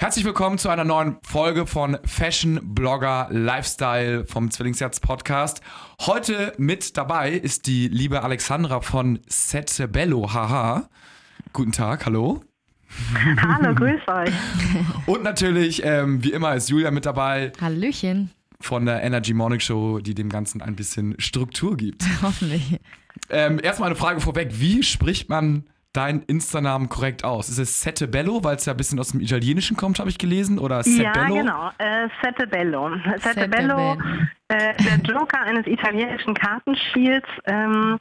Herzlich willkommen zu einer neuen Folge von Fashion Blogger Lifestyle vom Zwillingsherz Podcast. Heute mit dabei ist die liebe Alexandra von Sette Bello. Haha. Guten Tag, hallo. Hallo, grüß euch. Und natürlich, ähm, wie immer, ist Julia mit dabei. Hallöchen. Von der Energy Morning Show, die dem Ganzen ein bisschen Struktur gibt. Hoffentlich. Ähm, erstmal eine Frage vorweg. Wie spricht man dein Insta-Namen korrekt aus? Ist es Sette Bello, weil es ja ein bisschen aus dem Italienischen kommt, habe ich gelesen? Oder Sette ja, Bello? genau. Äh, Sette Bello. Sette, Bello. äh, der Joker eines italienischen Kartenspiels. Ähm,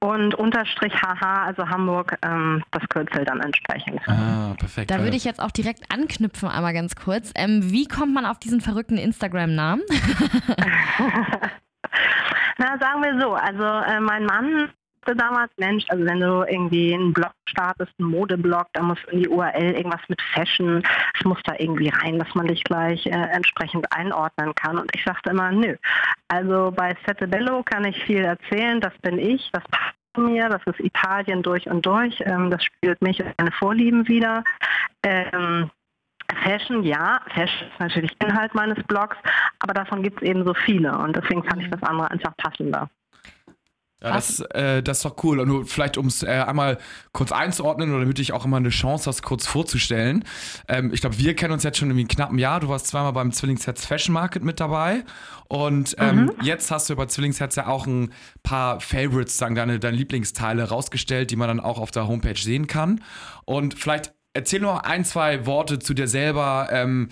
und Unterstrich HH, also Hamburg, ähm, das Kürzel dann entsprechend. Ah, perfekt. Da würde ich jetzt auch direkt anknüpfen, einmal ganz kurz. Ähm, wie kommt man auf diesen verrückten Instagram-Namen? Na, sagen wir so, also äh, mein Mann sagte damals, Mensch, also wenn du irgendwie einen Blog startest, einen Modeblog, da muss in die URL irgendwas mit Fashion, es muss da irgendwie rein, dass man dich gleich äh, entsprechend einordnen kann. Und ich sagte immer, nö. Also bei Sette Bello kann ich viel erzählen, das bin ich, das passt mir, das ist Italien durch und durch, ähm, das spielt mich und meine Vorlieben wieder. Ähm, Fashion, ja, Fashion ist natürlich Inhalt meines Blogs, aber davon gibt es eben so viele und deswegen fand ich das andere einfach passender. Ja, das, äh, das ist doch cool. Und nur vielleicht, um es äh, einmal kurz einzuordnen oder damit ich auch immer eine Chance hast, kurz vorzustellen. Ähm, ich glaube, wir kennen uns jetzt schon irgendwie knapp ein Jahr. Du warst zweimal beim Zwillingsherz Fashion Market mit dabei. Und ähm, jetzt hast du bei Zwillingsherz ja auch ein paar Favorites, sagen deine, deine Lieblingsteile rausgestellt, die man dann auch auf der Homepage sehen kann. Und vielleicht erzähl nur ein, zwei Worte zu dir selber. Ähm,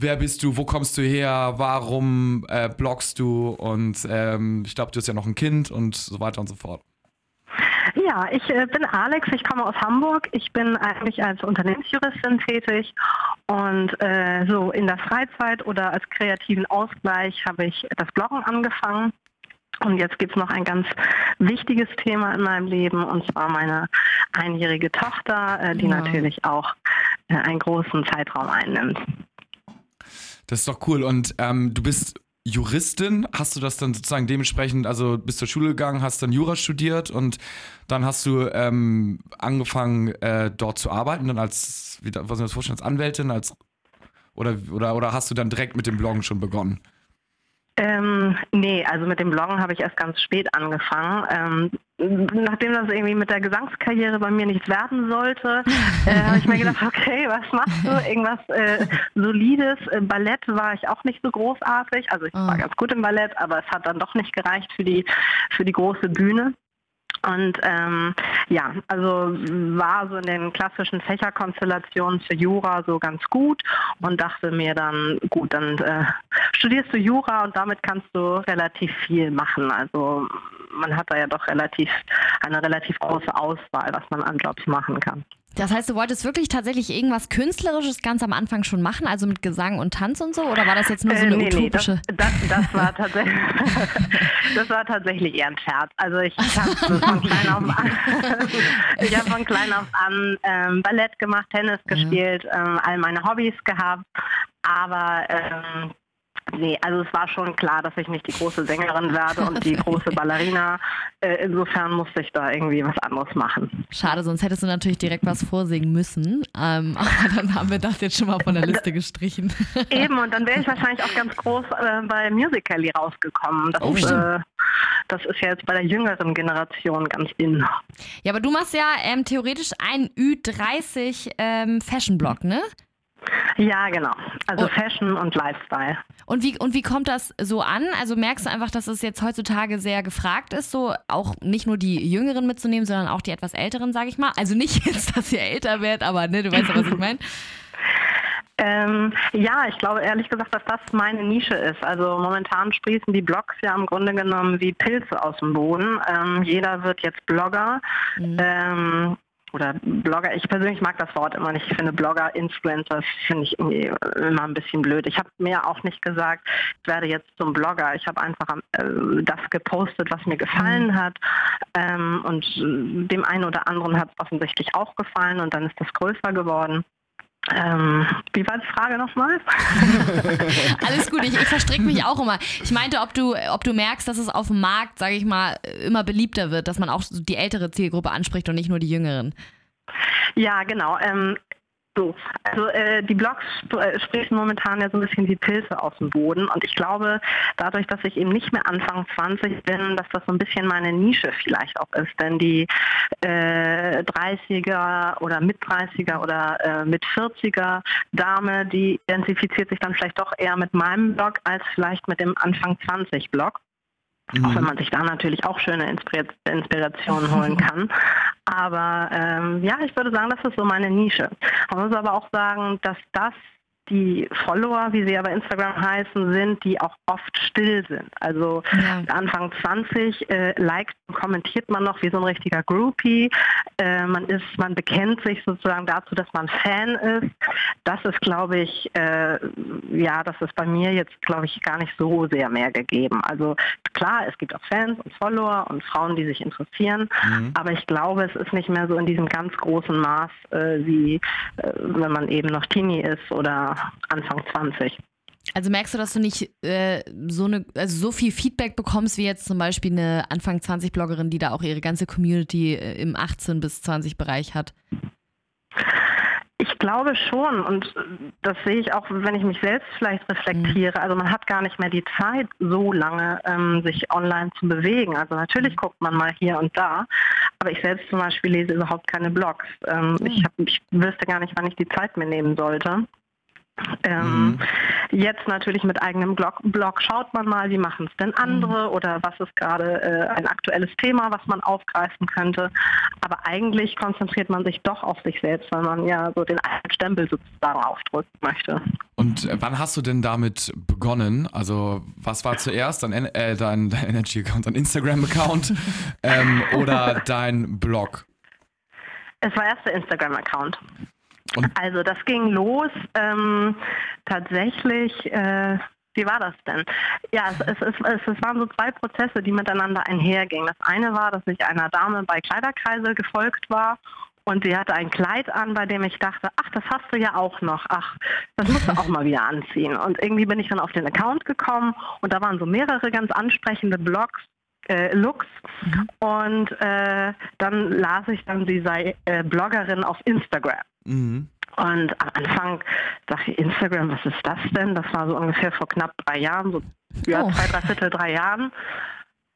wer bist du? Wo kommst du her? Warum äh, bloggst du? Und ähm, ich glaube, du hast ja noch ein Kind und so weiter und so fort. Ja, ich äh, bin Alex, ich komme aus Hamburg. Ich bin eigentlich als Unternehmensjuristin tätig und äh, so in der Freizeit oder als kreativen Ausgleich habe ich das Bloggen angefangen. Und jetzt gibt es noch ein ganz wichtiges Thema in meinem Leben und zwar meine einjährige Tochter, äh, die Ja. natürlich auch äh, einen großen Zeitraum einnimmt. Das ist doch cool. Und ähm, du bist Juristin. Hast du das dann sozusagen dementsprechend, also bist zur Schule gegangen, hast dann Jura studiert und dann hast du ähm, angefangen, äh, dort zu arbeiten, dann als, wie, was soll das als Anwältin, als oder, oder, oder hast du dann direkt mit dem Bloggen schon begonnen? Ähm, nee, also mit dem Bloggen habe ich erst ganz spät angefangen. Ähm, nachdem das irgendwie mit der Gesangskarriere bei mir nichts werden sollte, äh, habe ich mir gedacht, okay, was machst du? Irgendwas äh, Solides. Im Ballett war ich auch nicht so großartig. Also ich war Ah. ganz gut im Ballett, aber es hat dann doch nicht gereicht für die, für die große Bühne. Und ähm, ja, also war so in den klassischen Fächerkonstellationen für Jura so ganz gut und dachte mir dann, gut, dann äh, studierst du Jura und damit kannst du relativ viel machen. Also man hat da ja doch relativ eine relativ große Auswahl, was man an Jobs machen kann. Das heißt, du wolltest wirklich tatsächlich irgendwas Künstlerisches ganz am Anfang schon machen, also mit Gesang und Tanz und so? Oder war das jetzt nur so eine Äh, nee, nee, das, utopische? das, das, war tatsächlich, das war tatsächlich eher ein Scherz. Also ich habe von klein auf an, ich habe von klein auf an ähm, Ballett gemacht, Tennis gespielt, ähm, all meine Hobbys gehabt. Aber ähm, nee, also es war schon klar, dass ich nicht die große Sängerin werde und die große Ballerina. Äh, insofern musste ich da irgendwie was anderes machen. Schade, sonst hättest du natürlich direkt was vorsingen müssen. Ähm, aber dann haben wir das jetzt schon mal von der Liste gestrichen. Eben, und dann wäre ich wahrscheinlich auch ganz groß äh, bei Musical.ly rausgekommen. Das, Oh, ist, äh, das ist ja jetzt bei der jüngeren Generation ganz in. Ja, aber du machst ja ähm, theoretisch einen Ü30 ähm, Fashion-Blog, ne? Ja, genau. Also Oh. Fashion und Lifestyle. Und wie, und wie kommt das so an? Also merkst du einfach, dass es jetzt heutzutage sehr gefragt ist, so auch nicht nur die Jüngeren mitzunehmen, sondern auch die etwas Älteren, sage ich mal. Also nicht jetzt, dass ihr älter werdet, aber ne, du weißt ja, was ich meine. Ähm, ja, ich glaube ehrlich gesagt, dass das meine Nische ist. Also momentan sprießen die Blogs ja im Grunde genommen wie Pilze aus dem Boden. Ähm, jeder wird jetzt Blogger. Ähm, oder Blogger, ich persönlich mag das Wort immer nicht. Ich finde Blogger, Influencer, finde ich irgendwie immer ein bisschen blöd. Ich habe mir auch nicht gesagt, ich werde jetzt zum Blogger. Ich habe einfach äh, das gepostet, was mir gefallen hat. Ähm, und dem einen oder anderen hat es offensichtlich auch gefallen und dann ist das größer geworden. Ähm, wie war die Frage nochmal? Alles gut, ich, ich verstricke mich auch immer. Ich meinte, ob du, ob du merkst, dass es auf dem Markt, sage ich mal, immer beliebter wird, dass man auch die ältere Zielgruppe anspricht und nicht nur die jüngeren. Ja, genau. Ähm, So, also äh, die Blogs sp äh, sprechen momentan ja so ein bisschen die Pilze aus dem Boden und ich glaube, dadurch, dass ich eben nicht mehr Anfang 20 bin, dass das so ein bisschen meine Nische vielleicht auch ist, denn die äh, 30er oder mit 30er oder äh, mit 40er Dame, die identifiziert sich dann vielleicht doch eher mit meinem Blog als vielleicht mit dem Anfang 20 Blog. Mhm. Auch wenn man sich da natürlich auch schöne Inspirationen holen kann. Aber ähm, ja, ich würde sagen, das ist so meine Nische. Man muss aber auch sagen, dass das die Follower, wie sie ja bei Instagram heißen, sind, die auch oft still sind. Also ja. Anfang 20 äh, liked und kommentiert man noch wie so ein richtiger Groupie. Äh, man ist, man bekennt sich sozusagen dazu, dass man Fan ist. Das ist, glaube ich, äh, ja, das ist bei mir jetzt, glaube ich, gar nicht so sehr mehr gegeben. Also klar, es gibt auch Fans und Follower und Frauen, die sich interessieren, mhm. aber ich glaube, es ist nicht mehr so in diesem ganz großen Maß, äh, wie äh, wenn man eben noch Teenie ist oder Anfang 20. Also merkst du, dass du nicht äh, so, eine, also so viel Feedback bekommst, wie jetzt zum Beispiel eine Anfang 20-Bloggerin, die da auch ihre ganze Community äh, im 18 bis 20 Bereich hat? Ich glaube schon und das sehe ich auch, wenn ich mich selbst vielleicht reflektiere. Mhm. Also man hat gar nicht mehr die Zeit, so lange ähm, sich online zu bewegen. Also natürlich mhm. guckt man mal hier und da, aber ich selbst zum Beispiel lese überhaupt keine Blogs. Ähm, mhm. ich, hab, ich wüsste gar nicht, wann ich die Zeit mir nehmen sollte. Ähm, mhm. Jetzt natürlich mit eigenem Blog, Blog, schaut man mal, wie machen es denn andere mhm. oder was ist gerade äh, ein aktuelles Thema, was man aufgreifen könnte. Aber eigentlich konzentriert man sich doch auf sich selbst, weil man ja so den eigenen Stempel sozusagen aufdrücken möchte. Und wann hast du denn damit begonnen? Also was war zuerst dein, äh, dein, dein Energy-Account, dein Instagram-Account ähm, oder dein Blog? Es war erst der Instagram-Account. Also das ging los ähm, tatsächlich. Äh, wie war das denn? Ja, es, es, es, es, waren so zwei Prozesse, die miteinander einhergingen. Das eine war, dass ich einer Dame bei Kleiderkreisel gefolgt war und sie hatte ein Kleid an, bei dem ich dachte, ach, das hast du ja auch noch. Ach, das musst du auch mal wieder anziehen. Und irgendwie bin ich dann auf den Account gekommen und da waren so mehrere ganz ansprechende Blogs, äh, Looks. Mhm. Und äh, dann las ich dann, sie sei äh, Bloggerin auf Instagram. Mhm. Und am Anfang dachte ich, Instagram, was ist das denn? Das war so ungefähr vor knapp drei Jahren, so ja, oh. zwei, drei Viertel, drei Jahren.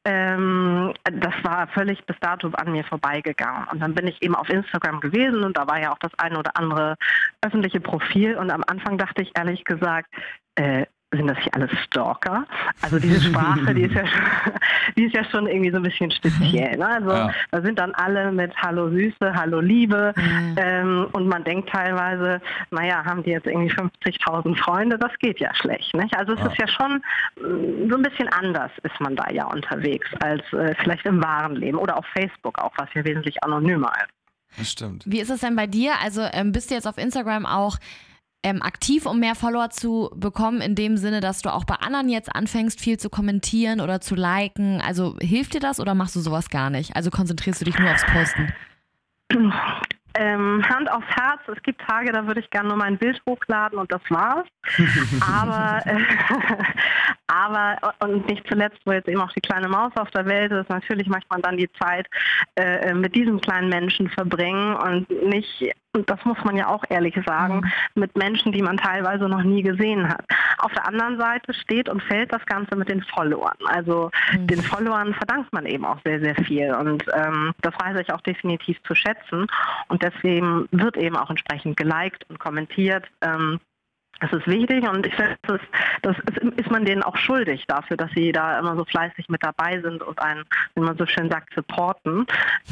Ähm, das war völlig bis dato an mir vorbeigegangen. Und dann bin ich eben auf Instagram gewesen und da war ja auch das eine oder andere öffentliche Profil. Und am Anfang dachte ich ehrlich gesagt, äh, sind das hier alles Stalker? Also diese Sprache, die ist ja schon, die ist ja schon irgendwie so ein bisschen speziell. Ne? Also ja. da sind dann alle mit Hallo Süße, Hallo Liebe mhm. ähm, und man denkt teilweise, naja, haben die jetzt irgendwie 50.000 Freunde? Das geht ja schlecht. Nicht? Also es ja. ist ja schon mm, so ein bisschen anders ist man da ja unterwegs als äh, vielleicht im wahren Leben oder auf Facebook auch, was ja wesentlich anonymer ist. Das stimmt. Wie ist es denn bei dir? Also ähm, bist du jetzt auf Instagram auch ähm, aktiv, um mehr Follower zu bekommen, in dem Sinne, dass du auch bei anderen jetzt anfängst, viel zu kommentieren oder zu liken? Also hilft dir das oder machst du sowas gar nicht? Also konzentrierst du dich nur aufs Posten? Ähm, Hand aufs Herz, es gibt Tage, da würde ich gerne nur mein Bild hochladen und das war's. aber, äh, aber, und nicht zuletzt, wo jetzt eben auch die kleine Maus auf der Welt ist, natürlich möchte man dann die Zeit äh, mit diesem kleinen Menschen verbringen und nicht und das muss man ja auch ehrlich sagen, mhm. mit Menschen, die man teilweise noch nie gesehen hat. Auf der anderen Seite steht und fällt das Ganze mit den Followern. Also mhm. den Followern verdankt man eben auch sehr, sehr viel. Und ähm, das weiß ich auch definitiv zu schätzen. Und deswegen wird eben auch entsprechend geliked und kommentiert. Ähm, das ist wichtig und ich finde, das, ist, das ist, man denen auch schuldig dafür, dass sie da immer so fleißig mit dabei sind und einen, wie man so schön sagt, supporten.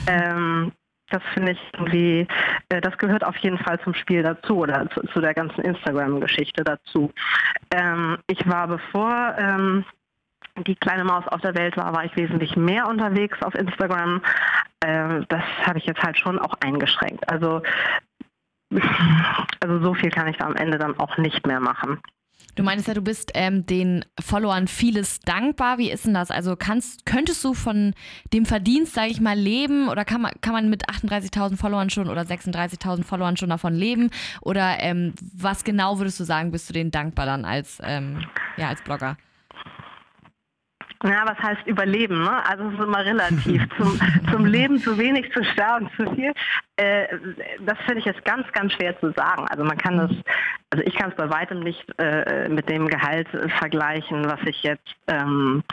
Ähm, das finde ich irgendwie, äh, das gehört auf jeden Fall zum Spiel dazu oder zu, zu der ganzen Instagram-Geschichte dazu. Ähm, ich war bevor ähm, die kleine Maus auf der Welt war, war ich wesentlich mehr unterwegs auf Instagram. Ähm, das habe ich jetzt halt schon auch eingeschränkt. Also, also so viel kann ich da am Ende dann auch nicht mehr machen. Du meinst ja, du bist ähm, den Followern vieles dankbar. Wie ist denn das? Also kannst, könntest du von dem Verdienst, sage ich mal, leben oder kann man, kann man mit 38.000 Followern schon oder 36.000 Followern schon davon leben? Oder ähm, was genau würdest du sagen, bist du denen dankbar dann als, ähm, ja, als Blogger? Ja, was heißt überleben? Ne? Also es ist immer relativ. zum, zum Leben zu wenig, zu sterben zu viel. Äh, das finde ich jetzt ganz, ganz schwer zu sagen. Also man kann das, also ich kann es bei weitem nicht äh, mit dem Gehalt äh, vergleichen, was ich jetzt ähm,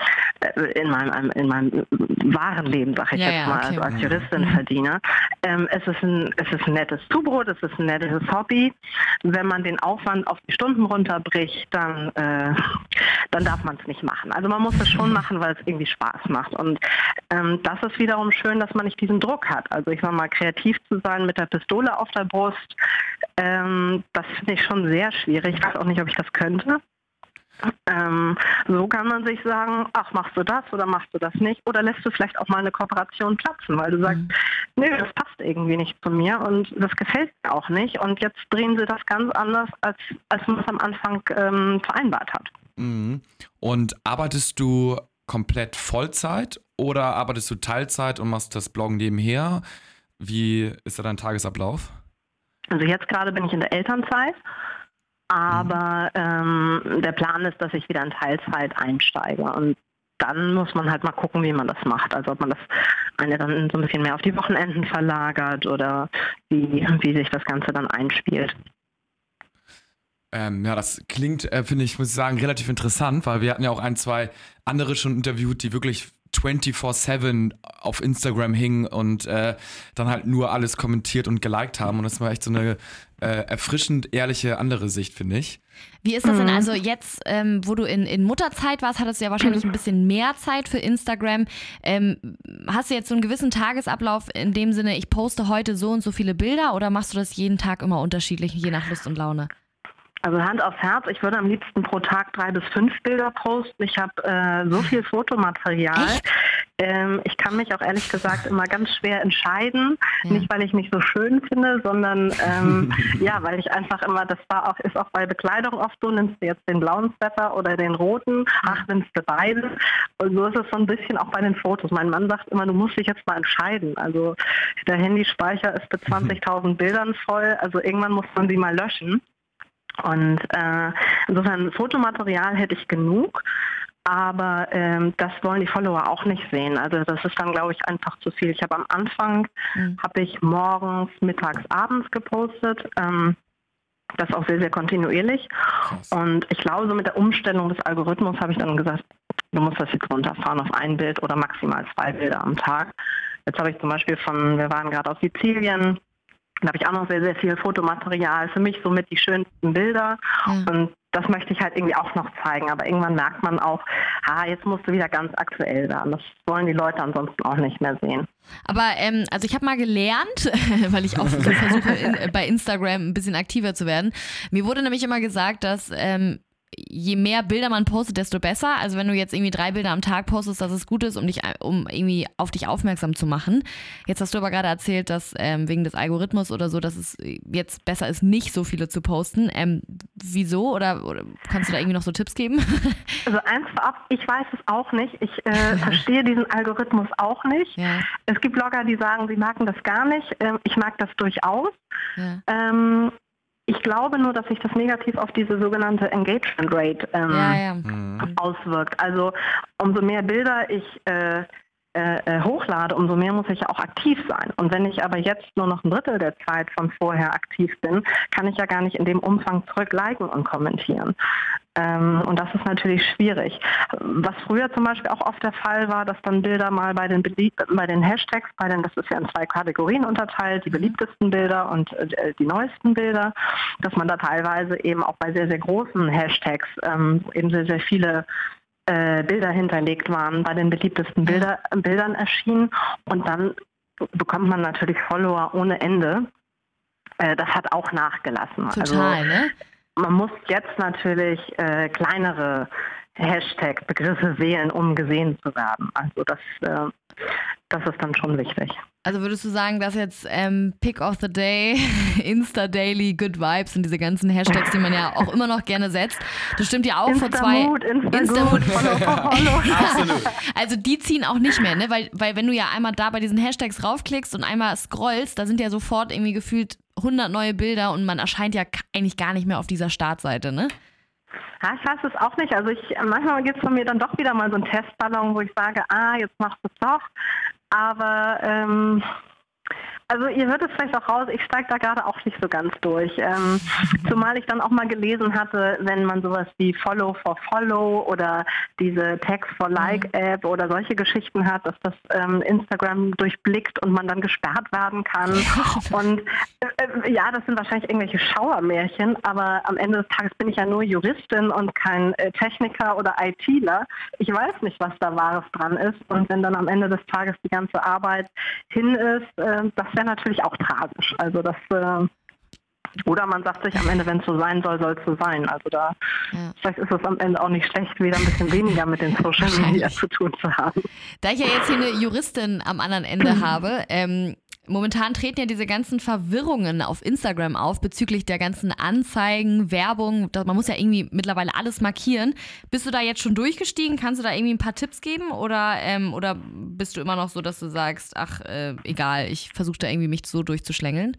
äh, in meinem, in meinem wahren Leben, sage ich ja, jetzt mal, okay. also als mhm. Juristin mhm. verdiene. Ähm, es, ist ein, es ist ein nettes Zubrot, es ist ein nettes Hobby. Wenn man den Aufwand auf die Stunden runterbricht, dann, äh, dann darf man es nicht machen. Also man muss es schon machen, weil es irgendwie Spaß macht. Und ähm, das ist wiederum schön, dass man nicht diesen Druck hat. Also ich sag mal, kreativ zu sein mit der Pistole auf der Brust, ähm, das finde ich schon sehr schwierig. Ich weiß auch nicht, ob ich das könnte. Ähm, so kann man sich sagen, ach, machst du das oder machst du das nicht? Oder lässt du vielleicht auch mal eine Kooperation platzen, weil du sagst, mhm. nee, das passt irgendwie nicht zu mir und das gefällt mir auch nicht. Und jetzt drehen sie das ganz anders, als, als man es am Anfang ähm, vereinbart hat. Mhm. Und arbeitest du komplett Vollzeit oder arbeitest du Teilzeit und machst das Bloggen nebenher? Wie ist da dein Tagesablauf? Also jetzt gerade bin ich in der Elternzeit, aber mhm. ähm, der Plan ist, dass ich wieder in Teilzeit einsteige. Und dann muss man halt mal gucken, wie man das macht. Also ob man das eine dann so ein bisschen mehr auf die Wochenenden verlagert oder wie, wie sich das Ganze dann einspielt. Ähm, ja, das klingt, äh, finde ich, muss ich sagen, relativ interessant, weil wir hatten ja auch ein, zwei andere schon interviewt, die wirklich 24-7 auf Instagram hingen und äh, dann halt nur alles kommentiert und geliked haben. Und das war echt so eine äh, erfrischend ehrliche andere Sicht, finde ich. Wie ist das denn? Mhm. Also jetzt, ähm, wo du in, in Mutterzeit warst, hattest du ja wahrscheinlich ein bisschen mehr Zeit für Instagram. Ähm, hast du jetzt so einen gewissen Tagesablauf in dem Sinne, ich poste heute so und so viele Bilder oder machst du das jeden Tag immer unterschiedlich, je nach Lust und Laune? Also Hand aufs Herz, ich würde am liebsten pro Tag drei bis fünf Bilder posten. Ich habe äh, so viel Fotomaterial. Ähm, ich kann mich auch ehrlich gesagt immer ganz schwer entscheiden. Ja. Nicht, weil ich mich so schön finde, sondern ähm, ja, weil ich einfach immer, das war auch, ist auch bei Bekleidung oft so, nimmst du jetzt den blauen Sweater oder den roten, ach, nimmst du beide. Und so ist es so ein bisschen auch bei den Fotos. Mein Mann sagt immer, du musst dich jetzt mal entscheiden. Also der Handyspeicher ist mit 20.000 Bildern voll, also irgendwann muss man sie mal löschen. Und äh, insofern Fotomaterial hätte ich genug, aber ähm, das wollen die Follower auch nicht sehen. Also das ist dann, glaube ich, einfach zu viel. Ich habe am Anfang, mhm. habe ich morgens, mittags, abends gepostet. Ähm, das auch sehr, sehr kontinuierlich. Krass. Und ich glaube, so mit der Umstellung des Algorithmus habe ich dann gesagt, du musst das jetzt runterfahren auf ein Bild oder maximal zwei Bilder am Tag. Jetzt habe ich zum Beispiel von, wir waren gerade auf Sizilien, da habe ich auch noch sehr, sehr viel Fotomaterial. Für mich somit die schönsten Bilder. Ja. Und das möchte ich halt irgendwie auch noch zeigen. Aber irgendwann merkt man auch, ah, jetzt musst du wieder ganz aktuell werden. Das wollen die Leute ansonsten auch nicht mehr sehen. Aber ähm, also ich habe mal gelernt, weil ich auch versuche in, bei Instagram ein bisschen aktiver zu werden. Mir wurde nämlich immer gesagt, dass ähm, je mehr Bilder man postet, desto besser. Also wenn du jetzt irgendwie drei Bilder am Tag postest, dass es gut ist, um dich, um irgendwie auf dich aufmerksam zu machen. Jetzt hast du aber gerade erzählt, dass ähm, wegen des Algorithmus oder so, dass es jetzt besser ist, nicht so viele zu posten. Ähm, wieso? Oder, oder, kannst du da irgendwie noch so Tipps geben? Also eins vorab, ich weiß es auch nicht. Ich äh, verstehe diesen Algorithmus auch nicht. Ja. Es gibt Blogger, die sagen, sie merken das gar nicht. Ähm, ich mag das durchaus. Ja. Ähm, ich glaube nur, dass sich das negativ auf diese sogenannte Engagement Rate ähm, ja, ja. Mhm. auswirkt. Also umso mehr Bilder ich äh, äh, äh, hochlade, umso mehr muss ich auch aktiv sein. Und wenn ich aber jetzt nur noch ein Drittel der Zeit von vorher aktiv bin, kann ich ja gar nicht in dem Umfang zurück liken und kommentieren. Ähm, und das ist natürlich schwierig. Was früher zum Beispiel auch oft der Fall war, dass dann Bilder mal bei den, bei den Hashtags, bei den, das ist ja in zwei Kategorien unterteilt, die beliebtesten Bilder und äh, die neuesten Bilder, dass man da teilweise eben auch bei sehr, sehr großen Hashtags ähm, eben sehr, sehr viele äh, Bilder hinterlegt waren, bei den beliebtesten Bilder, Bildern erschienen und dann bekommt man natürlich Follower ohne Ende. Äh, das hat auch nachgelassen. Total, also, ne? Man muss jetzt natürlich äh, kleinere Hashtag-Begriffe wählen, um gesehen zu werden. Also das, äh, das ist dann schon wichtig. Also würdest du sagen, dass jetzt ähm, Pick of the Day, Insta Daily, Good Vibes und diese ganzen Hashtags, die man ja auch immer noch gerne setzt, das stimmt ja auch Insta vor zwei. Mood, Insta Insta follow, follow. Absolut. Also die ziehen auch nicht mehr, ne? Weil, weil wenn du ja einmal da bei diesen Hashtags raufklickst und einmal scrollst, da sind ja sofort irgendwie gefühlt 100 neue Bilder und man erscheint ja eigentlich gar nicht mehr auf dieser Startseite, ne? Ja, ich weiß es auch nicht. Also ich manchmal gibt es von mir dann doch wieder mal so einen Testballon, wo ich sage, ah, jetzt machst du es doch. Aber ähm, also ihr hört es vielleicht auch raus, ich steige da gerade auch nicht so ganz durch. Ähm, zumal ich dann auch mal gelesen hatte, wenn man sowas wie Follow for Follow oder diese Tags for Like mhm. App oder solche Geschichten hat, dass das ähm, Instagram durchblickt und man dann gesperrt werden kann. Und äh, äh, ja, das sind wahrscheinlich irgendwelche Schauermärchen, aber am Ende des Tages bin ich ja nur Juristin und kein äh, Techniker oder ITler. Ich weiß nicht, was da Wahres dran ist. Und wenn dann am Ende des Tages die ganze Arbeit hin ist, äh, das wäre natürlich auch tragisch. Also das äh, oder man sagt sich am Ende, wenn es so sein soll, soll es so sein. Also da ja. vielleicht ist es am Ende auch nicht schlecht, wieder ein bisschen weniger mit den Social Media zu tun zu haben. Da ich ja jetzt hier eine Juristin am anderen Ende habe, ähm, momentan treten ja diese ganzen Verwirrungen auf Instagram auf bezüglich der ganzen Anzeigen, Werbung. Man muss ja irgendwie mittlerweile alles markieren. Bist du da jetzt schon durchgestiegen? Kannst du da irgendwie ein paar Tipps geben? Oder, ähm, oder bist du immer noch so, dass du sagst, ach, äh, egal, ich versuche da irgendwie mich so durchzuschlängeln?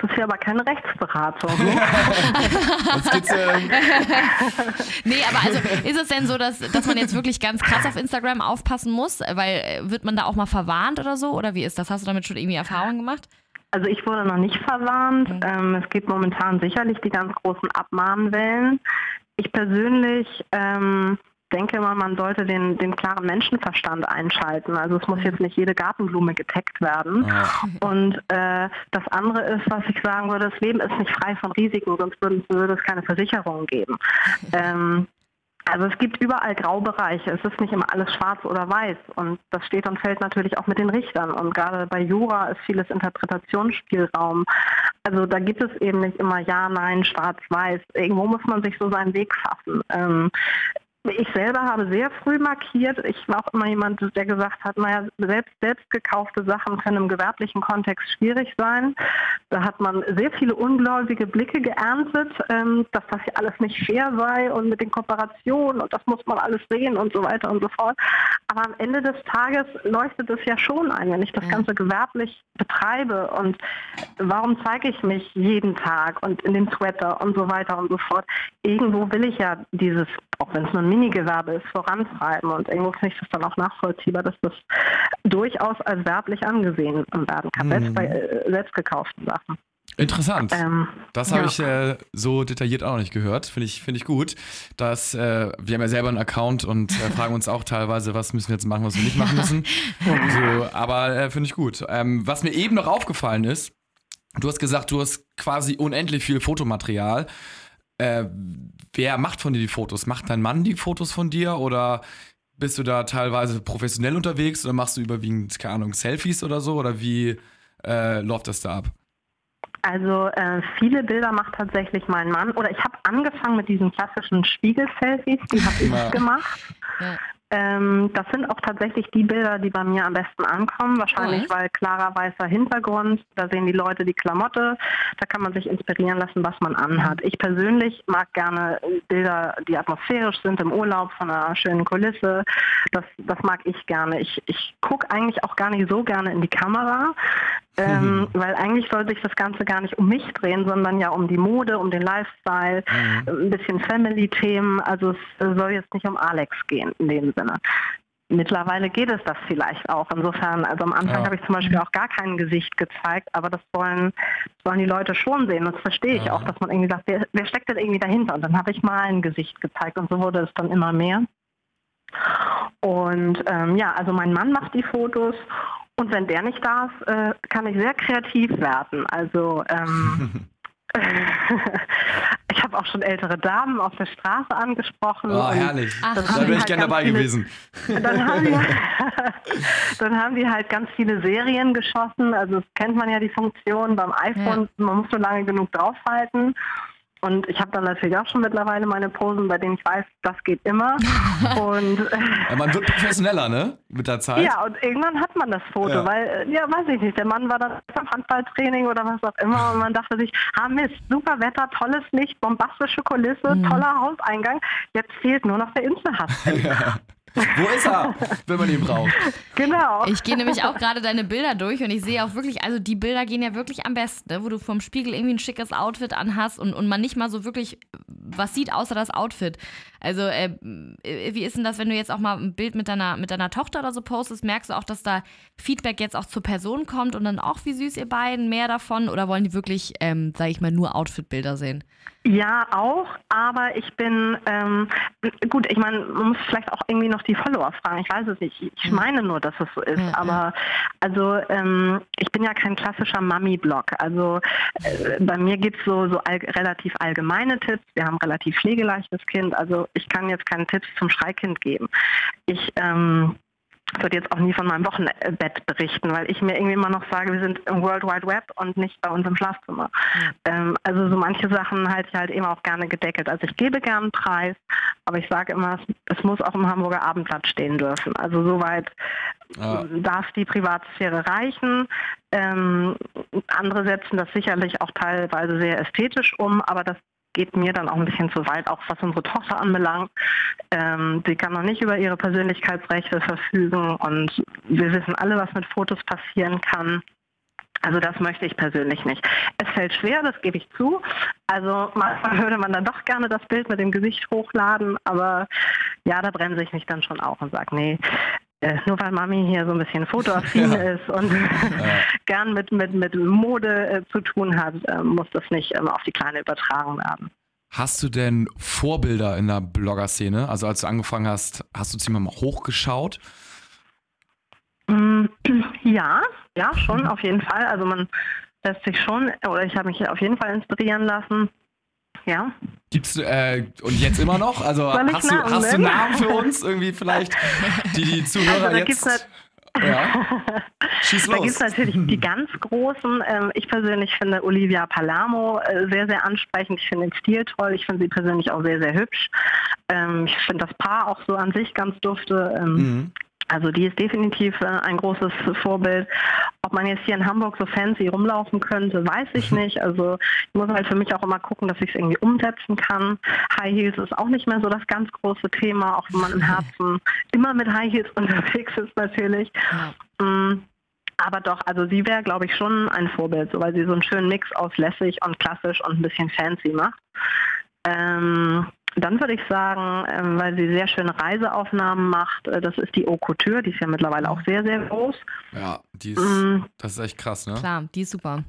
Das ist ja aber keine Rechtsberatung. Ne? geht's, ähm nee, aber also ist es denn so, dass, dass man jetzt wirklich ganz krass auf Instagram aufpassen muss? Weil äh, wird man da auch mal verwarnt oder so? Oder wie ist das? Hast du damit schon irgendwie Erfahrungen gemacht? Also ich wurde noch nicht verwarnt. Mhm. Ähm, es gibt momentan sicherlich die ganz großen Abmahnwellen. Ich persönlich ähm, denke mal, man sollte den, den klaren Menschenverstand einschalten. Also es muss jetzt nicht jede Gartenblume getaggt werden. Ja. Und äh, das andere ist, was ich sagen würde, das Leben ist nicht frei von Risiken, sonst würde, würde es keine Versicherungen geben. Ähm, also es gibt überall Graubereiche. Es ist nicht immer alles schwarz oder weiß. Und das steht und fällt natürlich auch mit den Richtern. Und gerade bei Jura ist vieles Interpretationsspielraum. Also da gibt es eben nicht immer Ja, Nein, Schwarz, Weiß. Irgendwo muss man sich so seinen Weg schaffen. Ähm, ich selber habe sehr früh markiert. Ich war auch immer jemand, der gesagt hat, naja, selbst, selbst gekaufte Sachen können im gewerblichen Kontext schwierig sein. Da hat man sehr viele ungläubige Blicke geerntet, ähm, dass das hier alles nicht fair sei und mit den Kooperationen und das muss man alles sehen und so weiter und so fort. Aber am Ende des Tages leuchtet es ja schon ein, wenn ich das Ganze gewerblich betreibe und warum zeige ich mich jeden Tag und in den Sweater und so weiter und so fort. Irgendwo will ich ja dieses, auch wenn es nur ein Minigewerbe ist, vorantreiben. Und irgendwo finde ich das dann auch nachvollziehbar, dass das durchaus als werblich angesehen werden kann, mhm. selbst bei äh, selbst gekauften Sachen. Interessant. Ähm, das habe ja. ich äh, so detailliert auch noch nicht gehört. Finde ich, find ich gut. Dass, äh, wir haben ja selber einen Account und äh, fragen uns auch teilweise, was müssen wir jetzt machen, was wir nicht machen müssen. so, aber äh, finde ich gut. Ähm, was mir eben noch aufgefallen ist, du hast gesagt, du hast quasi unendlich viel Fotomaterial. Äh, wer macht von dir die Fotos? Macht dein Mann die Fotos von dir oder bist du da teilweise professionell unterwegs oder machst du überwiegend, keine Ahnung, Selfies oder so? Oder wie äh, läuft das da ab? Also äh, viele Bilder macht tatsächlich mein Mann. Oder ich habe angefangen mit diesen klassischen Spiegel-Selfies, die habe ich gemacht. Ja. Ähm, das sind auch tatsächlich die Bilder, die bei mir am besten ankommen. Wahrscheinlich, oh, weil klarer weißer Hintergrund, da sehen die Leute die Klamotte, da kann man sich inspirieren lassen, was man anhat. Ich persönlich mag gerne Bilder, die atmosphärisch sind im Urlaub von einer schönen Kulisse. Das, das mag ich gerne. Ich, ich gucke eigentlich auch gar nicht so gerne in die Kamera, ähm, mhm. weil eigentlich soll sich das Ganze gar nicht um mich drehen, sondern ja um die Mode, um den Lifestyle, mhm. ein bisschen Family-Themen. Also es soll jetzt nicht um Alex gehen in dem Sinne. Mittlerweile geht es das vielleicht auch. Insofern, also am Anfang ja. habe ich zum Beispiel auch gar kein Gesicht gezeigt, aber das wollen, wollen die Leute schon sehen. Das verstehe ich ja. auch, dass man irgendwie sagt, wer, wer steckt denn irgendwie dahinter? Und dann habe ich mal ein Gesicht gezeigt und so wurde es dann immer mehr. Und ähm, ja, also mein Mann macht die Fotos und wenn der nicht da ist, äh, kann ich sehr kreativ werden. Also ähm, ich habe auch schon ältere Damen auf der Straße angesprochen. Oh, herrlich. Ach, da wäre ich halt gerne dabei viele, gewesen. Dann haben, die, dann haben die halt ganz viele Serien geschossen. Also das kennt man ja die Funktion beim iPhone. Ja. Man muss nur lange genug draufhalten. Und ich habe dann natürlich auch schon mittlerweile meine Posen, bei denen ich weiß, das geht immer. und ja, man wird professioneller, ne? Mit der Zeit. Ja, und irgendwann hat man das Foto, ja. weil, äh, ja, weiß ich nicht, der Mann war dann beim Handballtraining oder was auch immer und man dachte sich, ah Mist, super Wetter, tolles Licht, bombastische Kulisse, mhm. toller Hauseingang. Jetzt fehlt nur noch der Insta-Hass. ja. Wo ist er, wenn man ihn braucht? Genau. Ich gehe nämlich auch gerade deine Bilder durch und ich sehe auch wirklich, also die Bilder gehen ja wirklich am besten, ne? wo du vom Spiegel irgendwie ein schickes Outfit anhast und, und man nicht mal so wirklich was sieht, außer das Outfit. Also, äh, wie ist denn das, wenn du jetzt auch mal ein Bild mit deiner, mit deiner Tochter oder so postest? Merkst du auch, dass da Feedback jetzt auch zur Person kommt und dann auch, wie süß ihr beiden, mehr davon? Oder wollen die wirklich, ähm, sage ich mal, nur Outfit-Bilder sehen? Ja, auch, aber ich bin, ähm, gut, ich meine, man muss vielleicht auch irgendwie noch die Follower fragen. Ich weiß es nicht. Ich meine nur, dass es so ist. Ja, aber also ähm, ich bin ja kein klassischer Mami-Blog. Also äh, bei mir gibt es so, so all, relativ allgemeine Tipps. Wir haben relativ pflegeleichtes Kind. Also ich kann jetzt keine Tipps zum Schreikind geben. Ich ähm, würde jetzt auch nie von meinem Wochenbett berichten, weil ich mir irgendwie immer noch sage, wir sind im World Wide Web und nicht bei uns im Schlafzimmer. Ähm, also so manche Sachen halte ich halt eben auch gerne gedeckelt. Also ich gebe gern einen Preis, aber ich sage immer, es, es muss auch im Hamburger Abendblatt stehen dürfen. Also soweit ja. darf die Privatsphäre reichen. Ähm, andere setzen das sicherlich auch teilweise sehr ästhetisch um, aber das geht mir dann auch ein bisschen zu weit, auch was unsere Tochter anbelangt. Ähm, sie kann noch nicht über ihre Persönlichkeitsrechte verfügen und wir wissen alle, was mit Fotos passieren kann. Also das möchte ich persönlich nicht. Es fällt schwer, das gebe ich zu. Also manchmal würde man dann doch gerne das Bild mit dem Gesicht hochladen, aber ja, da bremse ich mich dann schon auch und sage, nee, nur weil Mami hier so ein bisschen fotoaffin ja. ist und ja. gern mit, mit, mit Mode äh, zu tun hat, äh, muss das nicht ähm, auf die Kleine übertragen werden. Hast du denn Vorbilder in der Blogger-Szene? Also als du angefangen hast, hast du ziemlich mal hochgeschaut? Mm, ja, ja, schon, auf jeden Fall. Also man lässt sich schon, oder ich habe mich auf jeden Fall inspirieren lassen. Ja. Gibt's äh, und jetzt immer noch? Also hast, du, hast du Namen für uns irgendwie vielleicht, die die Zuhörer also, jetzt? Ja. Schieß los. Da gibt es natürlich die ganz großen. Ähm, ich persönlich finde Olivia Palermo äh, sehr, sehr ansprechend. Ich finde den Stil toll. Ich finde sie persönlich auch sehr, sehr hübsch. Ähm, ich finde das Paar auch so an sich ganz dufte. Ähm, mhm. Also die ist definitiv äh, ein großes Vorbild. Ob man jetzt hier in Hamburg so fancy rumlaufen könnte, weiß ich nicht. Also ich muss halt für mich auch immer gucken, dass ich es irgendwie umsetzen kann. High Heels ist auch nicht mehr so das ganz große Thema, auch wenn man im Herzen immer mit High Heels unterwegs ist natürlich. Ja. Mm, aber doch, also sie wäre, glaube ich, schon ein Vorbild, so weil sie so einen schönen Mix aus lässig und klassisch und ein bisschen fancy macht. Ähm, dann würde ich sagen, ähm, weil sie sehr schöne Reiseaufnahmen macht, äh, das ist die Eau Couture, die ist ja mittlerweile auch sehr, sehr groß. Ja, die ist, mm. das ist echt krass, ne? Klar, die ist super.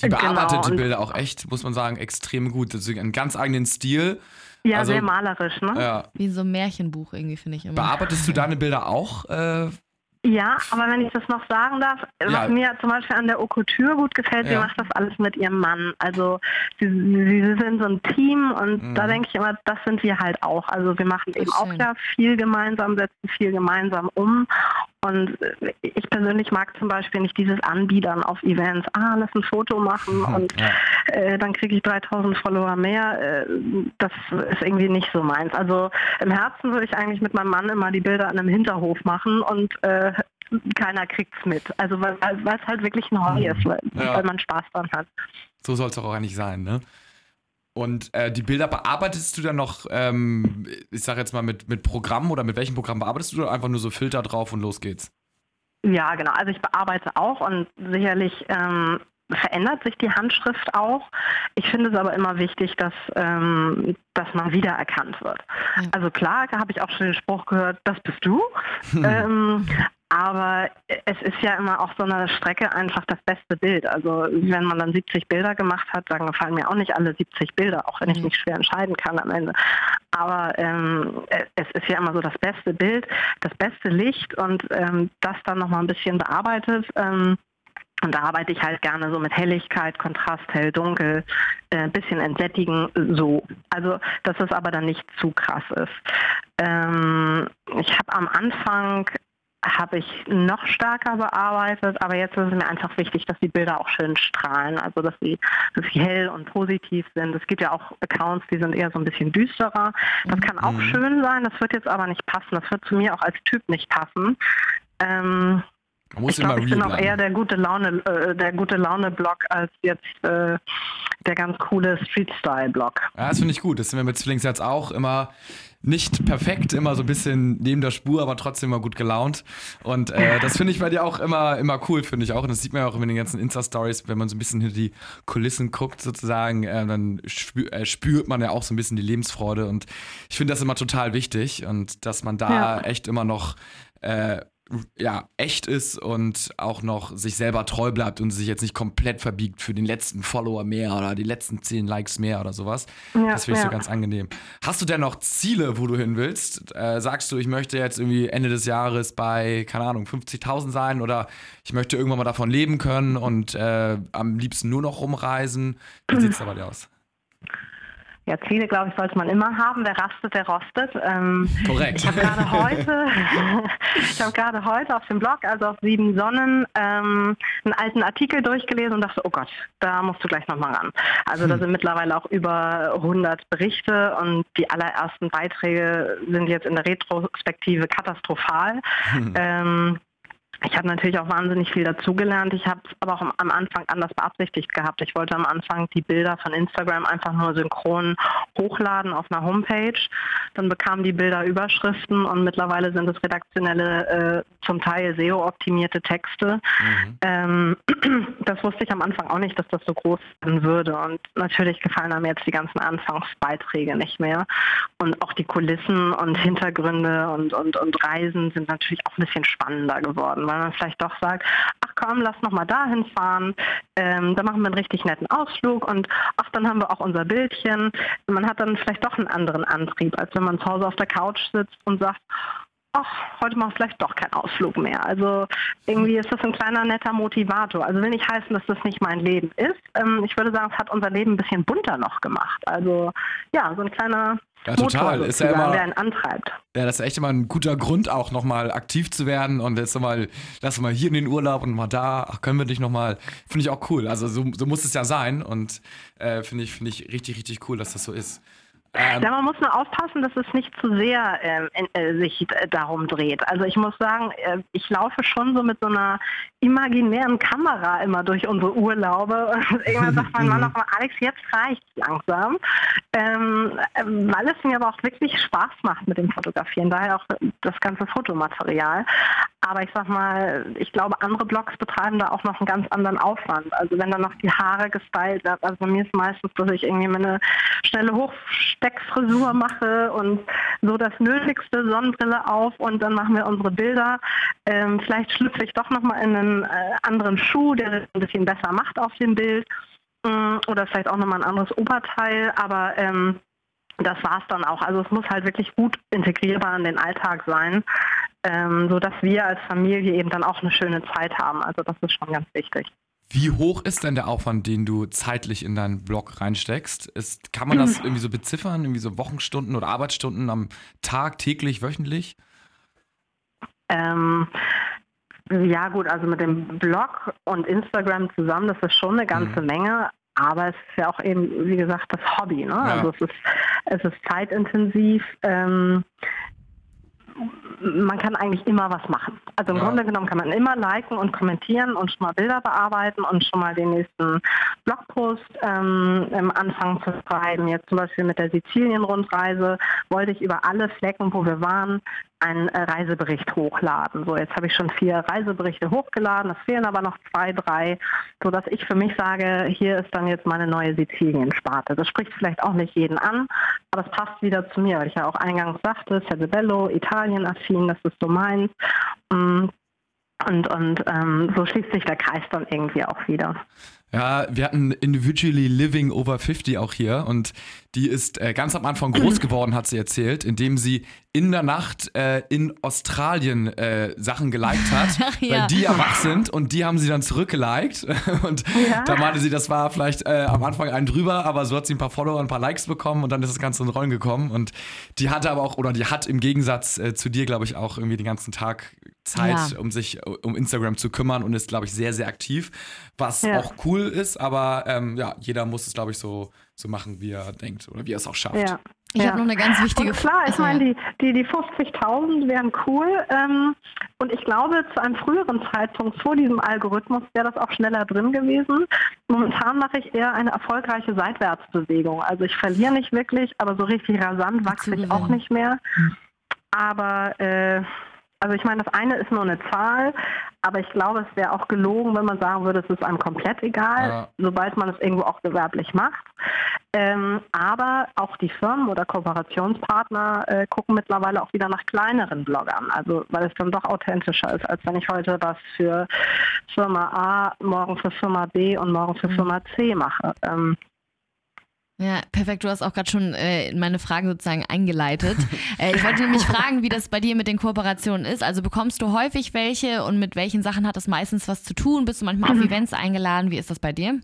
Die bearbeitet genau. die Bilder auch echt, muss man sagen, extrem gut. Das ist einen ganz eigenen Stil. Ja, also, sehr malerisch, ne? Ja. Wie so ein Märchenbuch irgendwie, finde ich immer. Bearbeitest du deine Bilder auch äh, ja, aber wenn ich das noch sagen darf, ja. was mir zum Beispiel an der Okkultur gut gefällt, ja. sie macht das alles mit ihrem Mann. Also sie, sie sind so ein Team und mhm. da denke ich immer, das sind wir halt auch. Also wir machen eben auch ja viel gemeinsam, setzen viel gemeinsam um und ich persönlich mag zum Beispiel nicht dieses Anbiedern auf Events. Ah, lass ein Foto machen und ja. äh, dann kriege ich 3000 Follower mehr. Äh, das ist irgendwie nicht so meins. Also im Herzen würde ich eigentlich mit meinem Mann immer die Bilder an einem Hinterhof machen und äh, keiner kriegt es mit. Also weil es halt wirklich ein Hobby ist, weil, ja. weil man Spaß dran hat. So soll es doch auch eigentlich sein, ne? Und äh, die Bilder bearbeitest du dann noch, ähm, ich sag jetzt mal, mit, mit Programmen oder mit welchem Programm bearbeitest du oder einfach nur so Filter drauf und los geht's? Ja, genau. Also ich bearbeite auch und sicherlich ähm, verändert sich die Handschrift auch. Ich finde es aber immer wichtig, dass, ähm, dass man wiedererkannt wird. Ja. Also klar, da habe ich auch schon den Spruch gehört, das bist du. ähm, aber es ist ja immer auch so eine Strecke einfach das beste Bild. Also wenn man dann 70 Bilder gemacht hat, dann gefallen mir auch nicht alle 70 Bilder, auch wenn ich mhm. mich schwer entscheiden kann am Ende. Aber ähm, es ist ja immer so das beste Bild, das beste Licht und ähm, das dann nochmal ein bisschen bearbeitet. Ähm, und da arbeite ich halt gerne so mit Helligkeit, Kontrast, hell, dunkel, ein äh, bisschen entsättigen, so. Also, dass es aber dann nicht zu krass ist. Ähm, ich habe am Anfang habe ich noch stärker bearbeitet, aber jetzt ist es mir einfach wichtig, dass die Bilder auch schön strahlen, also dass sie, dass sie hell und positiv sind. Es gibt ja auch Accounts, die sind eher so ein bisschen düsterer. Das kann auch mhm. schön sein, das wird jetzt aber nicht passen. Das wird zu mir auch als Typ nicht passen. Ähm, ich glaube, ich bin auch eher der gute Laune, äh, der gute Laune-Blog als jetzt äh, der ganz coole Street-Style-Blog. Ja, das finde ich gut. Das sind wir mit Zwillingsherz auch immer nicht perfekt, immer so ein bisschen neben der Spur, aber trotzdem immer gut gelaunt. Und äh, das finde ich bei dir auch immer, immer cool, finde ich auch. Und das sieht man ja auch in den ganzen Insta-Stories, wenn man so ein bisschen hinter die Kulissen guckt, sozusagen, äh, dann spür, äh, spürt man ja auch so ein bisschen die Lebensfreude. Und ich finde das immer total wichtig und dass man da ja. echt immer noch äh, ja, echt ist und auch noch sich selber treu bleibt und sich jetzt nicht komplett verbiegt für den letzten Follower mehr oder die letzten 10 Likes mehr oder sowas. Ja, das finde ich ja. so ganz angenehm. Hast du denn noch Ziele, wo du hin willst? Äh, sagst du, ich möchte jetzt irgendwie Ende des Jahres bei, keine Ahnung, 50.000 sein oder ich möchte irgendwann mal davon leben können und äh, am liebsten nur noch rumreisen? Wie sieht es da bei dir aus? Ja, Ziele, glaube ich, sollte man immer haben. Wer rastet, der rostet. Ähm, Korrekt. Ich habe gerade heute, ich habe gerade heute auf dem Blog, also auf Sieben Sonnen, ähm, einen alten Artikel durchgelesen und dachte, oh Gott, da musst du gleich nochmal ran. Also hm. da sind mittlerweile auch über 100 Berichte und die allerersten Beiträge sind jetzt in der Retrospektive katastrophal. Hm. Ähm, ich habe natürlich auch wahnsinnig viel dazugelernt. Ich habe es aber auch am Anfang anders beabsichtigt gehabt. Ich wollte am Anfang die Bilder von Instagram einfach nur synchron hochladen auf einer Homepage. Dann bekamen die Bilder Überschriften und mittlerweile sind es redaktionelle, äh, zum Teil SEO-optimierte Texte. Mhm. Ähm, das wusste ich am Anfang auch nicht, dass das so groß werden würde. Und natürlich gefallen einem jetzt die ganzen Anfangsbeiträge nicht mehr. Und auch die Kulissen und Hintergründe und, und, und Reisen sind natürlich auch ein bisschen spannender geworden weil man vielleicht doch sagt, ach komm, lass noch mal dahin fahren, ähm, da machen wir einen richtig netten Ausflug und ach, dann haben wir auch unser Bildchen. Man hat dann vielleicht doch einen anderen Antrieb, als wenn man zu Hause auf der Couch sitzt und sagt, ach, heute mache ich vielleicht doch keinen Ausflug mehr. Also irgendwie ist das ein kleiner netter Motivator. Also will nicht heißen, dass das nicht mein Leben ist. Ähm, ich würde sagen, es hat unser Leben ein bisschen bunter noch gemacht. Also ja, so ein kleiner ja, total. Ist ja immer, der einen antreibt. Ja, das ist echt immer ein guter Grund, auch nochmal aktiv zu werden und jetzt nochmal, lass mal hier in den Urlaub und mal da, ach, können wir dich nochmal, finde ich auch cool. Also so, so muss es ja sein und äh, finde ich, find ich richtig, richtig cool, dass das so ist. Ähm, ja, man muss nur aufpassen, dass es nicht zu sehr ähm, äh, sich äh, darum dreht. Also ich muss sagen, äh, ich laufe schon so mit so einer imaginären Kamera immer durch unsere Urlaube und irgendwann sagt mein Mann auch mal, Alex, jetzt reicht's langsam, ähm, ähm, weil es mir aber auch wirklich Spaß macht mit dem Fotografieren, daher auch das ganze Fotomaterial. Aber ich sag mal, ich glaube, andere Blogs betreiben da auch noch einen ganz anderen Aufwand. Also wenn dann noch die Haare gestylt wird, also bei mir ist meistens, dass ich irgendwie meine schnelle Hochsteckfrisur mache und so das Nötigste, Sonnenbrille auf und dann machen wir unsere Bilder. Ähm, vielleicht schlüpfe ich doch nochmal in einen äh, anderen Schuh, der das ein bisschen besser macht auf dem Bild. Ähm, oder vielleicht auch nochmal ein anderes Oberteil, aber ähm, das war es dann auch. Also es muss halt wirklich gut integrierbar in den Alltag sein, ähm, sodass wir als Familie eben dann auch eine schöne Zeit haben. Also das ist schon ganz wichtig. Wie hoch ist denn der Aufwand, den du zeitlich in deinen Blog reinsteckst? Ist, kann man das irgendwie so beziffern, irgendwie so Wochenstunden oder Arbeitsstunden am Tag, täglich, wöchentlich? Ähm, ja gut, also mit dem Blog und Instagram zusammen, das ist schon eine ganze mhm. Menge, aber es ist ja auch eben, wie gesagt, das Hobby. Ne? Ja. Also es ist, es ist zeitintensiv. Ähm, man kann eigentlich immer was machen. Also im ja. Grunde genommen kann man immer liken und kommentieren und schon mal Bilder bearbeiten und schon mal den nächsten Blogpost ähm, im Anfang zu schreiben. Jetzt zum Beispiel mit der Sizilien-Rundreise wollte ich über alle Flecken, wo wir waren, einen äh, Reisebericht hochladen. So, jetzt habe ich schon vier Reiseberichte hochgeladen, es fehlen aber noch zwei, drei, sodass ich für mich sage, hier ist dann jetzt meine neue Sizilien-Sparte. Das spricht vielleicht auch nicht jeden an, aber es passt wieder zu mir, weil ich ja auch eingangs sagte, Cerebello, Italien-affin, das ist so meins. Mm, und, und ähm, so schließt sich der Kreis dann irgendwie auch wieder. Ja, wir hatten Individually Living Over 50 auch hier und die ist äh, ganz am Anfang groß geworden, hat sie erzählt, indem sie in der Nacht äh, in Australien äh, Sachen geliked hat, ja. weil die ja wach sind und die haben sie dann zurückgeliked. Und ja. da meinte sie, das war vielleicht äh, am Anfang ein drüber, aber so hat sie ein paar Follower, ein paar Likes bekommen und dann ist das Ganze in Rollen gekommen. Und die hatte aber auch, oder die hat im Gegensatz äh, zu dir, glaube ich, auch irgendwie den ganzen Tag Zeit, ja. um sich um Instagram zu kümmern und ist, glaube ich, sehr, sehr aktiv, was auch cool ist, aber ähm, ja, jeder muss es, glaube ich, so so machen, wie er denkt oder wie er es auch schafft. Ja. Ich ja. habe noch eine ganz wichtige Frage. Klar, ich meine, die, die, die 50.000 wären cool. Ähm, und ich glaube, zu einem früheren Zeitpunkt vor diesem Algorithmus wäre das auch schneller drin gewesen. Momentan mache ich eher eine erfolgreiche Seitwärtsbewegung. Also ich verliere nicht wirklich, aber so richtig rasant wachse ich auch nicht mehr. Aber äh, also ich meine, das eine ist nur eine Zahl, aber ich glaube, es wäre auch gelogen, wenn man sagen würde, es ist einem komplett egal, ja. sobald man es irgendwo auch gewerblich macht. Ähm, aber auch die Firmen oder Kooperationspartner äh, gucken mittlerweile auch wieder nach kleineren Bloggern, also weil es dann doch authentischer ist, als wenn ich heute was für Firma A, morgen für Firma B und morgen für mhm. Firma C mache. Ähm, ja, perfekt. Du hast auch gerade schon äh, meine Frage sozusagen eingeleitet. äh, ich wollte nämlich fragen, wie das bei dir mit den Kooperationen ist. Also bekommst du häufig welche und mit welchen Sachen hat das meistens was zu tun? Bist du manchmal auf Events eingeladen? Wie ist das bei dir?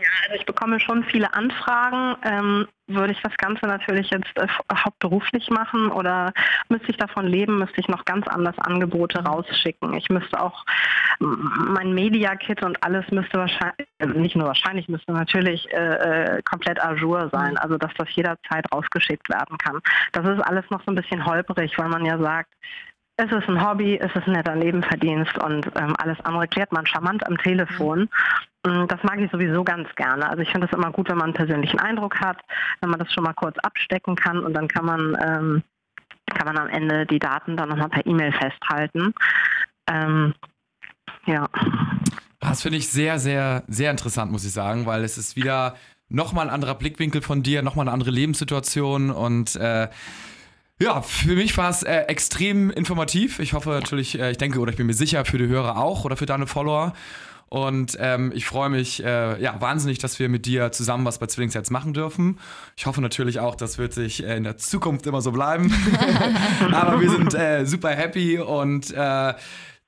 Ja, also ich bekomme schon viele Anfragen. Ähm, würde ich das Ganze natürlich jetzt äh, hauptberuflich machen oder müsste ich davon leben, müsste ich noch ganz anders Angebote rausschicken. Ich müsste auch mein Media-Kit und alles müsste wahrscheinlich, also nicht nur wahrscheinlich, müsste natürlich äh, äh komplett Azure sein, also dass das jederzeit rausgeschickt werden kann. Das ist alles noch so ein bisschen holperig, weil man ja sagt, es ist ein Hobby, es ist ein netter Nebenverdienst und ähm, alles andere klärt man charmant am Telefon. Mm, das mag ich sowieso ganz gerne. Also ich finde es immer gut, wenn man einen persönlichen Eindruck hat, wenn man das schon mal kurz abstecken kann und dann kann man, ähm, kann man am Ende die Daten dann nochmal per E-Mail festhalten. Ähm, ja. Das finde ich sehr, sehr, sehr interessant, muss ich sagen, weil es ist wieder nochmal ein anderer Blickwinkel von dir, nochmal eine andere Lebenssituation und äh, ja, für mich war es äh, extrem informativ. Ich hoffe natürlich, äh, ich denke oder ich bin mir sicher, für die Hörer auch oder für deine Follower. Und ähm, ich freue mich äh, ja, wahnsinnig, dass wir mit dir zusammen was bei Zwillingsherz machen dürfen. Ich hoffe natürlich auch, das wird sich äh, in der Zukunft immer so bleiben. Aber wir sind äh, super happy und äh,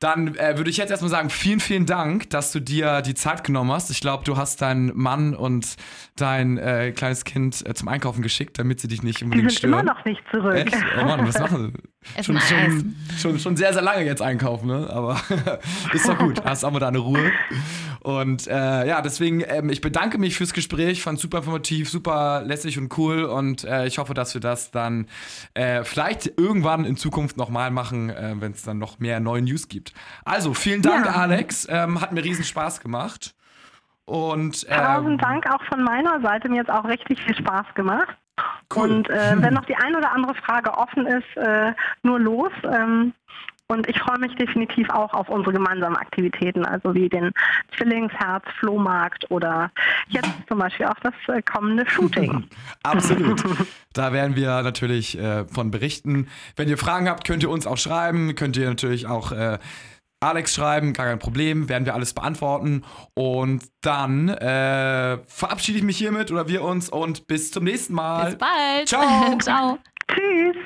dann äh, würde ich jetzt erstmal sagen, vielen, vielen Dank, dass du dir die Zeit genommen hast. Ich glaube, du hast deinen Mann und dein äh, kleines Kind äh, zum Einkaufen geschickt, damit sie dich nicht unbedingt stören. Die sind immer noch nicht zurück. Echt? Oh Mann, was machen sie? Schon, schon, schon, schon, sehr, sehr lange jetzt einkaufen, ne? Aber ist doch gut. Hast auch mal deine Ruhe. Und äh, ja, deswegen, ähm, ich bedanke mich fürs Gespräch. Fand super informativ, super lässig und cool. Und äh, ich hoffe, dass wir das dann äh, vielleicht irgendwann in Zukunft nochmal machen, wenn es dann noch mehr neue News gibt. Also, vielen Dank, ja. Alex. Ähm, hat mir riesen Spaß gemacht. Und, ähm, Tausend Dank auch von meiner Seite. Mir hat es auch richtig viel Spaß gemacht. Cool. Und äh, wenn noch die ein oder andere Frage offen ist, äh, nur los. Ähm, und ich freue mich definitiv auch auf unsere gemeinsamen Aktivitäten, also wie den Zwillingsherz, Flohmarkt oder jetzt zum Beispiel auch das äh, kommende Shooting. Absolut. Da werden wir natürlich äh, von berichten. Wenn ihr Fragen habt, könnt ihr uns auch schreiben, könnt ihr natürlich auch äh, Alex schreiben, gar kein Problem, werden wir alles beantworten. Und dann äh, verabschiede ich mich hiermit oder wir uns und bis zum nächsten Mal. Bis bald. Ciao. Ciao. Tschüss.